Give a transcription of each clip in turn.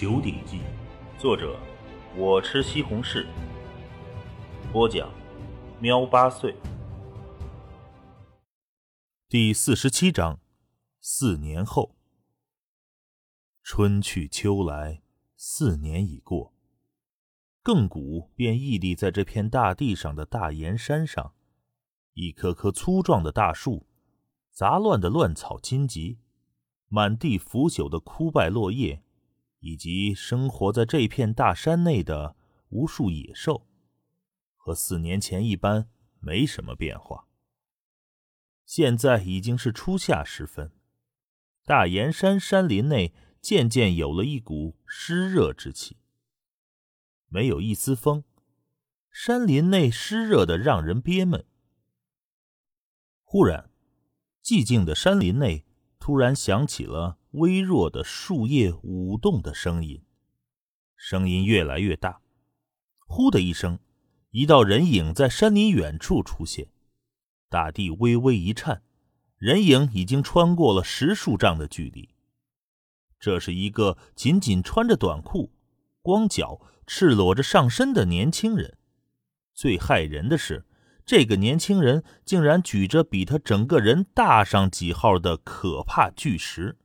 九鼎记》，作者我吃西红柿，播讲喵八岁。第四十七章：四年后。春去秋来，四年已过。亘古便屹立在这片大地上的大岩山上，一棵棵粗壮的大树，杂乱的乱草荆棘，满地腐朽的枯败落叶，以及生活在这片大山内的无数野兽，和四年前一般没什么变化。现在已经是初夏时分，大岩山山林内渐渐有了一股湿热之气。没有一丝风，山林内湿热的让人憋闷。忽然，寂静的山林内突然响起了微弱的树叶舞动的声音，声音越来越大。呼的一声，一道人影在山林远处出现，大地微微一颤，人影已经穿过了十数丈的距离。这是一个仅仅穿着短裤。光脚赤裸着上身的年轻人，最骇人的是，这个年轻人竟然举着比他整个人大上几号的可怕巨石。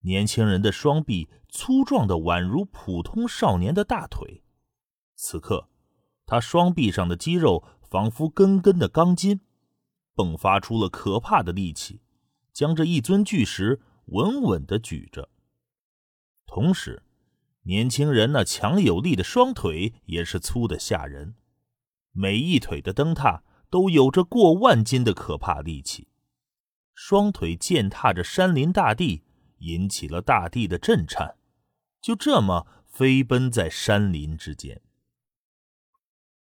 年轻人的双臂粗壮的宛如普通少年的大腿，此刻，他双臂上的肌肉仿佛根根的钢筋，迸发出了可怕的力气，将这一尊巨石稳稳的举着，同时。年轻人那强有力的双腿也是粗的吓人，每一腿的蹬踏都有着过万斤的可怕力气。双腿践踏着山林大地，引起了大地的震颤，就这么飞奔在山林之间，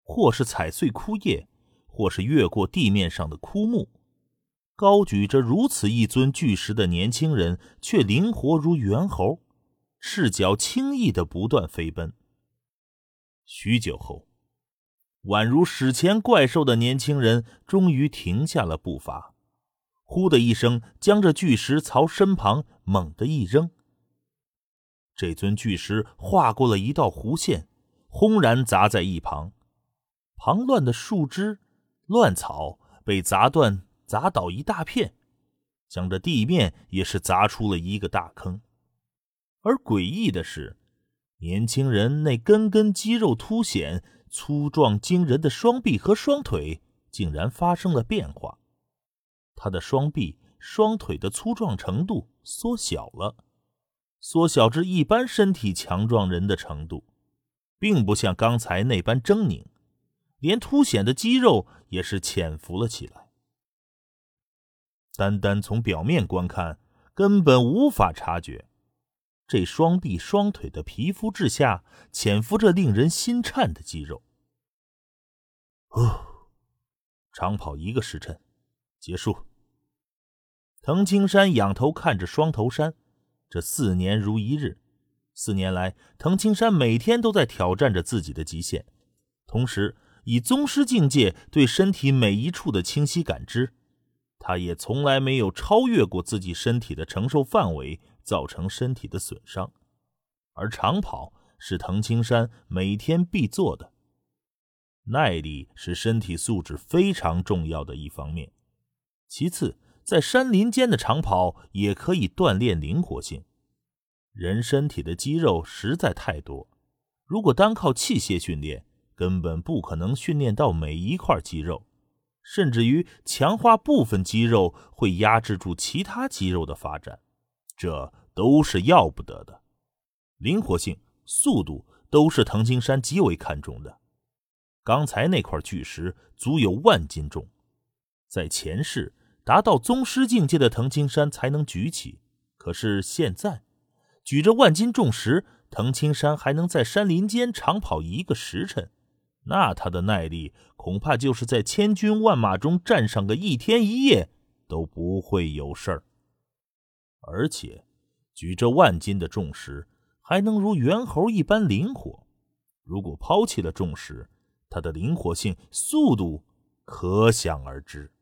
或是踩碎枯叶，或是越过地面上的枯木。高举着如此一尊巨石的年轻人，却灵活如猿猴。赤脚轻易的不断飞奔。许久后，宛如史前怪兽的年轻人终于停下了步伐，呼的一声，将这巨石朝身旁猛地一扔。这尊巨石划过了一道弧线，轰然砸在一旁，旁乱的树枝、乱草被砸断、砸倒一大片，将这地面也是砸出了一个大坑。而诡异的是，年轻人那根根肌肉凸显、粗壮惊人的双臂和双腿竟然发生了变化。他的双臂、双腿的粗壮程度缩小了，缩小至一般身体强壮人的程度，并不像刚才那般狰狞，连凸显的肌肉也是潜伏了起来。单单从表面观看，根本无法察觉。这双臂双腿的皮肤之下潜伏着令人心颤的肌肉。哦，长跑一个时辰，结束。藤青山仰头看着双头山，这四年如一日。四年来，藤青山每天都在挑战着自己的极限，同时以宗师境界对身体每一处的清晰感知，他也从来没有超越过自己身体的承受范围。造成身体的损伤，而长跑是藤青山每天必做的。耐力是身体素质非常重要的一方面。其次，在山林间的长跑也可以锻炼灵活性。人身体的肌肉实在太多，如果单靠器械训练，根本不可能训练到每一块肌肉，甚至于强化部分肌肉会压制住其他肌肉的发展。这都是要不得的，灵活性、速度都是藤青山极为看重的。刚才那块巨石足有万斤重，在前世达到宗师境界的藤青山才能举起，可是现在举着万斤重石，藤青山还能在山林间长跑一个时辰，那他的耐力恐怕就是在千军万马中站上个一天一夜都不会有事儿。而且，举着万斤的重石，还能如猿猴一般灵活。如果抛弃了重石，他的灵活性、速度可想而知。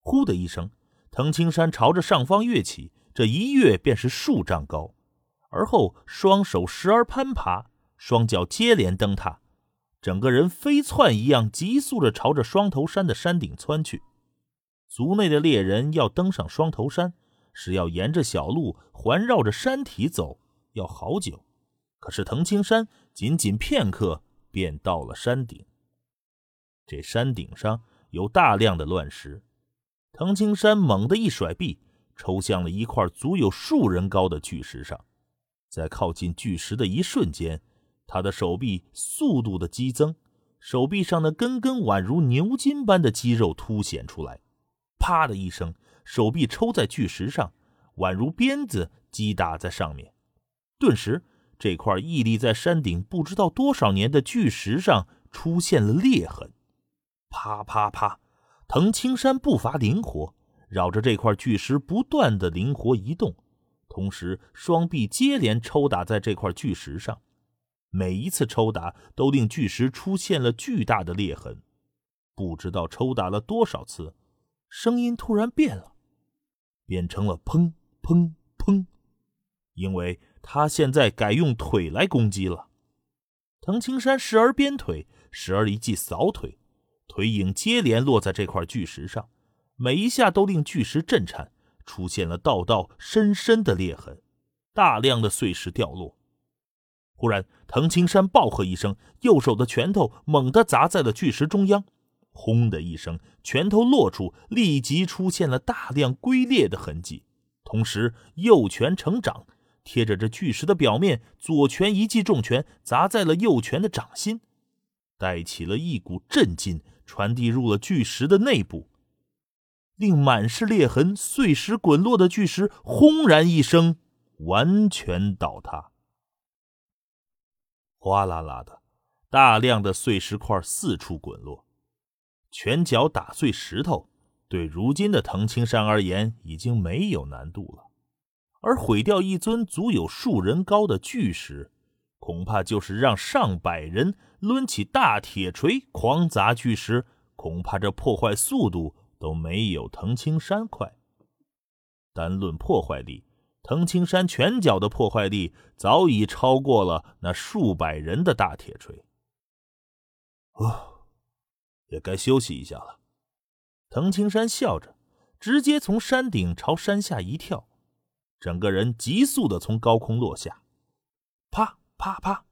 呼的一声，藤青山朝着上方跃起，这一跃便是数丈高，而后双手时而攀爬，双脚接连蹬踏，整个人飞窜一样急速的朝着双头山的山顶窜去。族内的猎人要登上双头山，是要沿着小路环绕着山体走，要好久。可是藤青山仅仅片刻便到了山顶。这山顶上有大量的乱石，藤青山猛地一甩臂，抽向了一块足有数人高的巨石上。在靠近巨石的一瞬间，他的手臂速度的激增，手臂上的根根宛如牛筋般的肌肉凸显出来。啪的一声，手臂抽在巨石上，宛如鞭子击打在上面。顿时，这块屹立在山顶不知道多少年的巨石上出现了裂痕。啪啪啪！藤青山步伐灵活，绕着这块巨石不断的灵活移动。同时，双臂接连抽打在这块巨石上，每一次抽打都令巨石出现了巨大的裂痕。不知道抽打了多少次，声音突然变了，变成了砰砰砰，因为他现在改用腿来攻击了。藤青山时而鞭腿，时而一记扫腿，腿影接连落在这块巨石上，每一下都令巨石震颤。出现了道道深深的裂痕，大量的碎石掉落。忽然，藤青山暴喝一声，右手的拳头猛地砸在了巨石中央，轰的一声，拳头落处立即出现了大量龟裂的痕迹。同时，右拳成掌，贴着这巨石的表面，左拳一记重拳砸在了右拳的掌心，带起了一股震劲，传递入了巨石的内部。令满是裂痕、碎石滚落的巨石轰然一声，完全倒塌。哗啦啦的，大量的碎石块四处滚落。拳脚打碎石头，对如今的藤青山而言已经没有难度了。而毁掉一尊足有数人高的巨石，恐怕就是让上百人抡起大铁锤狂砸巨石，恐怕这破坏速度。都没有藤青山快。单论破坏力，藤青山拳脚的破坏力早已超过了那数百人的大铁锤。哦，也该休息一下了。藤青山笑着，直接从山顶朝山下一跳，整个人急速的从高空落下，啪啪啪，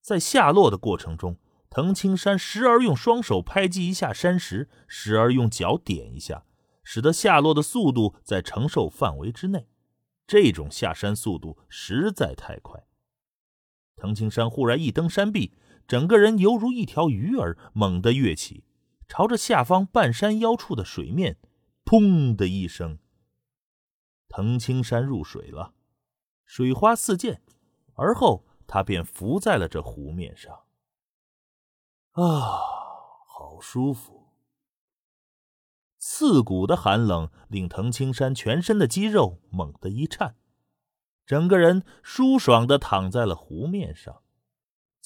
在下落的过程中。藤青山时而用双手拍击一下山石，时而用脚点一下，使得下落的速度在承受范围之内。这种下山速度实在太快。藤青山忽然一蹬山壁，整个人犹如一条鱼儿，猛地跃起，朝着下方半山腰处的水面，砰的一声，藤青山入水了，水花四溅，而后他便浮在了这湖面上。啊，好舒服！刺骨的寒冷令藤青山全身的肌肉猛地一颤，整个人舒爽的躺在了湖面上，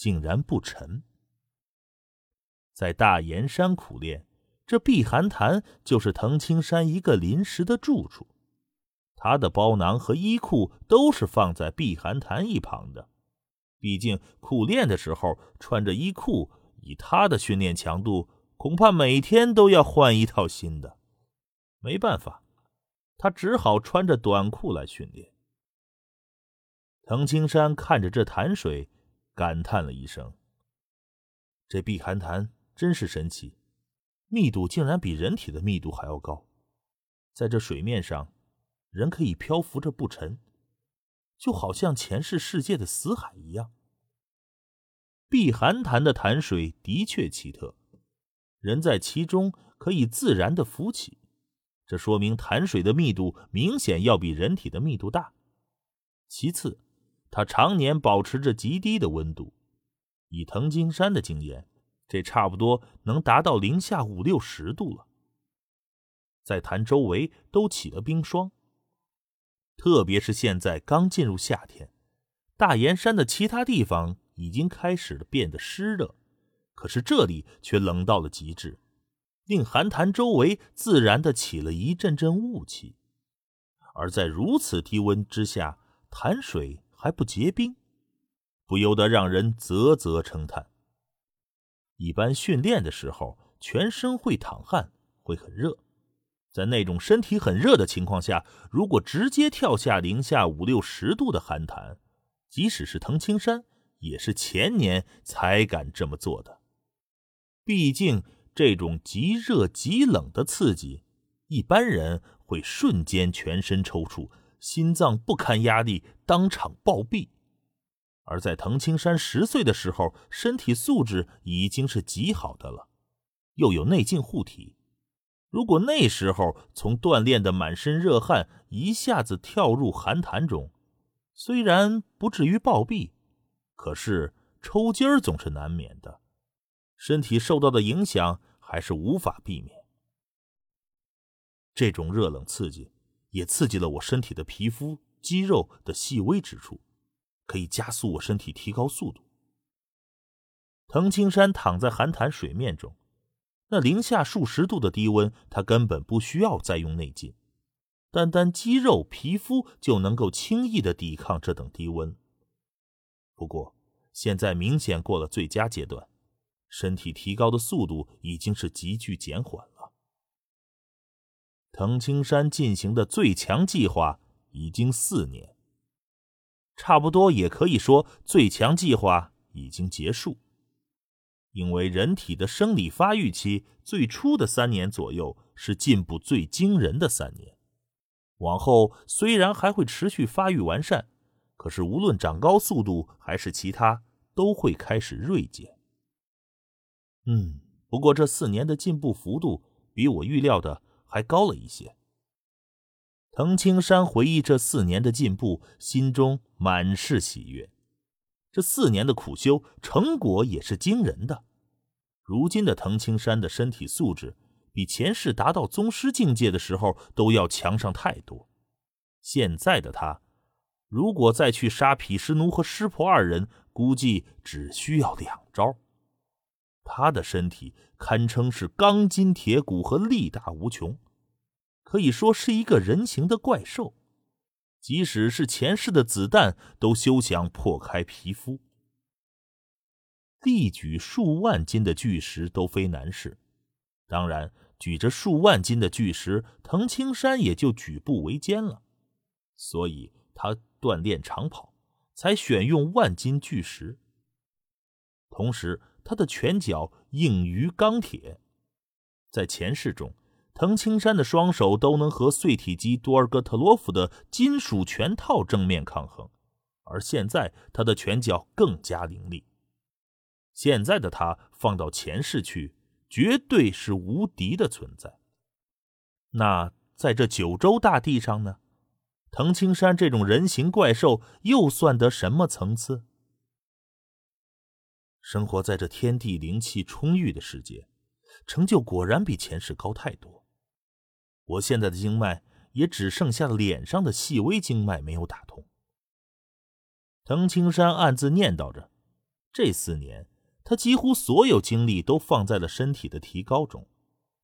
竟然不沉。在大岩山苦练，这避寒潭就是藤青山一个临时的住处，他的包囊和衣裤都是放在避寒潭一旁的。毕竟苦练的时候穿着衣裤。以他的训练强度，恐怕每天都要换一套新的。没办法，他只好穿着短裤来训练。藤青山看着这潭水，感叹了一声：“这碧寒潭真是神奇，密度竟然比人体的密度还要高。在这水面上，人可以漂浮着不沉，就好像前世世界的死海一样。”碧寒潭的潭水的确奇特，人在其中可以自然的浮起，这说明潭水的密度明显要比人体的密度大。其次，它常年保持着极低的温度，以藤青山的经验，这差不多能达到零下五六十度了。在潭周围都起了冰霜，特别是现在刚进入夏天，大岩山的其他地方。已经开始了变得湿热，可是这里却冷到了极致，令寒潭周围自然的起了一阵阵雾气。而在如此低温之下，潭水还不结冰，不由得让人啧啧称叹。一般训练的时候，全身会淌汗，会很热。在那种身体很热的情况下，如果直接跳下零下五六十度的寒潭，即使是藤青山，也是前年才敢这么做的。毕竟这种极热极冷的刺激，一般人会瞬间全身抽搐，心脏不堪压力，当场暴毙。而在藤青山十岁的时候，身体素质已经是极好的了，又有内劲护体。如果那时候从锻炼的满身热汗一下子跳入寒潭中，虽然不至于暴毙，可是抽筋儿总是难免的，身体受到的影响还是无法避免。这种热冷刺激也刺激了我身体的皮肤、肌肉的细微之处，可以加速我身体提高速度。藤青山躺在寒潭水面中。那零下数十度的低温，他根本不需要再用内劲，单单肌肉、皮肤就能够轻易的抵抗这等低温。不过，现在明显过了最佳阶段，身体提高的速度已经是急剧减缓了。藤青山进行的最强计划已经四年，差不多也可以说最强计划已经结束。因为人体的生理发育期最初的三年左右是进步最惊人的三年，往后虽然还会持续发育完善，可是无论长高速度还是其他，都会开始锐减。嗯，不过这四年的进步幅度比我预料的还高了一些。藤青山回忆这四年的进步，心中满是喜悦。这四年的苦修成果也是惊人的。如今的藤青山的身体素质，比前世达到宗师境界的时候都要强上太多。现在的他，如果再去杀毗湿奴和湿婆二人，估计只需要两招。他的身体堪称是钢筋铁骨和力大无穷，可以说是一个人形的怪兽。即使是前世的子弹，都休想破开皮肤。力举数万斤的巨石都非难事，当然，举着数万斤的巨石，藤青山也就举步维艰了。所以他锻炼长跑，才选用万斤巨石。同时，他的拳脚硬于钢铁，在前世中。藤青山的双手都能和碎体机多尔戈特洛夫的金属拳套正面抗衡，而现在他的拳脚更加凌厉。现在的他放到前世去，绝对是无敌的存在。那在这九州大地上呢？藤青山这种人形怪兽又算得什么层次？生活在这天地灵气充裕的世界，成就果然比前世高太多。我现在的经脉也只剩下脸上的细微经脉没有打通。藤青山暗自念叨着，这四年他几乎所有精力都放在了身体的提高中，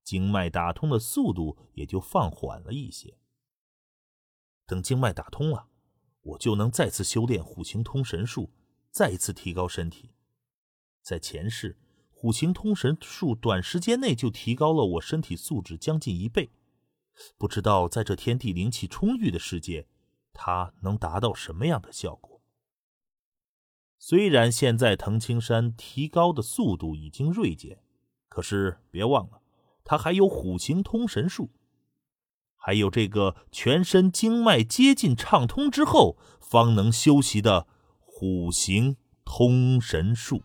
经脉打通的速度也就放缓了一些。等经脉打通了，我就能再次修炼虎形通神术，再一次提高身体。在前世，虎形通神术短时间内就提高了我身体素质将近一倍。不知道在这天地灵气充裕的世界，它能达到什么样的效果？虽然现在藤青山提高的速度已经锐减，可是别忘了，他还有虎形通神术，还有这个全身经脉接近畅通之后方能修习的虎形通神术。